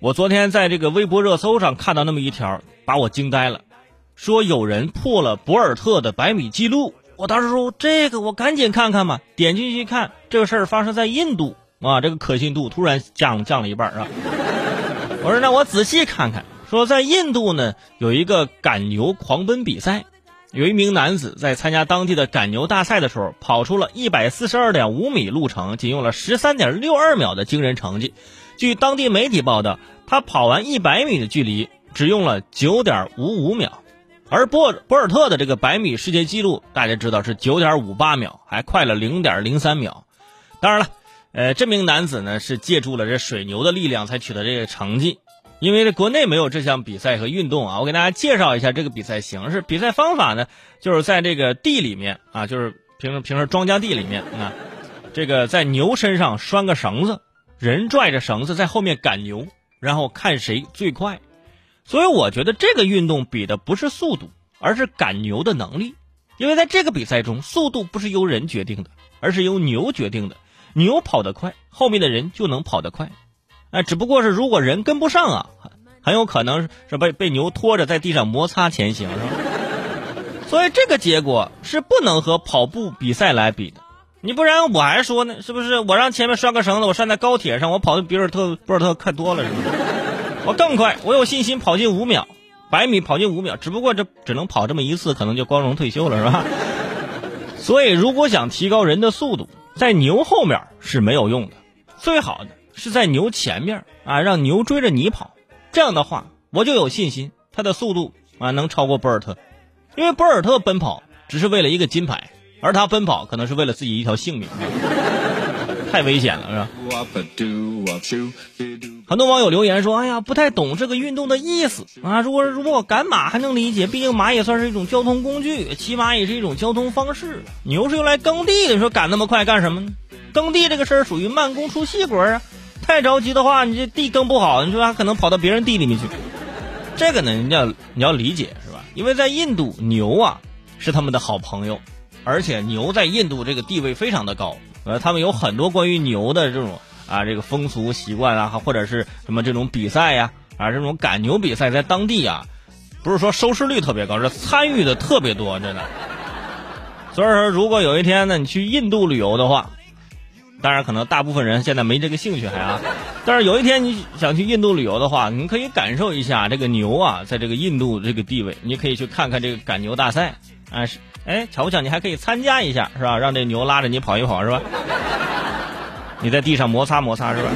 我昨天在这个微博热搜上看到那么一条，把我惊呆了，说有人破了博尔特的百米记录。我当时说这个我赶紧看看吧，点进去一看，这个事儿发生在印度啊，这个可信度突然降降了一半啊。我说那我仔细看看，说在印度呢有一个赶牛狂奔比赛，有一名男子在参加当地的赶牛大赛的时候，跑出了一百四十二点五米路程，仅用了十三点六二秒的惊人成绩。据当地媒体报道，他跑完一百米的距离只用了九点五五秒。而博博尔特的这个百米世界纪录，大家知道是九点五八秒，还快了零点零三秒。当然了，呃，这名男子呢是借助了这水牛的力量才取得这个成绩。因为这国内没有这项比赛和运动啊，我给大家介绍一下这个比赛形式。比赛方法呢，就是在这个地里面啊，就是平时平时庄稼地里面啊，这个在牛身上拴个绳子，人拽着绳子在后面赶牛，然后看谁最快。所以我觉得这个运动比的不是速度，而是赶牛的能力。因为在这个比赛中，速度不是由人决定的，而是由牛决定的。牛跑得快，后面的人就能跑得快。哎，只不过是如果人跟不上啊，很有可能是被被牛拖着在地上摩擦前行，是吧？所以这个结果是不能和跑步比赛来比的。你不然我还说呢，是不是？我让前面拴个绳子，我拴在高铁上，我跑的比尔特博尔特快多了，是吧？我更快，我有信心跑进五秒，百米跑进五秒。只不过这只能跑这么一次，可能就光荣退休了，是吧？所以，如果想提高人的速度，在牛后面是没有用的，最好的是在牛前面啊，让牛追着你跑。这样的话，我就有信心他的速度啊能超过博尔特，因为博尔特奔跑只是为了一个金牌，而他奔跑可能是为了自己一条性命。太危险了，是吧？很多网友留言说：“哎呀，不太懂这个运动的意思啊！如果如果我赶马还能理解，毕竟马也算是一种交通工具，骑马也是一种交通方式。牛是用来耕地的，你说赶那么快干什么呢？耕地这个事儿属于慢工出细活啊！太着急的话，你这地耕不好，你说还可能跑到别人地里面去。这个呢，你要你要理解是吧？因为在印度，牛啊是他们的好朋友，而且牛在印度这个地位非常的高。”呃，他们有很多关于牛的这种啊，这个风俗习惯啊，或者是什么这种比赛呀，啊，这种赶牛比赛在当地啊，不是说收视率特别高，是参与的特别多，真的。所以说，如果有一天呢，你去印度旅游的话，当然可能大部分人现在没这个兴趣还啊，但是有一天你想去印度旅游的话，你可以感受一下这个牛啊，在这个印度这个地位，你可以去看看这个赶牛大赛啊是。哎，巧不巧，你还可以参加一下，是吧？让这牛拉着你跑一跑，是吧？你在地上摩擦摩擦，是吧？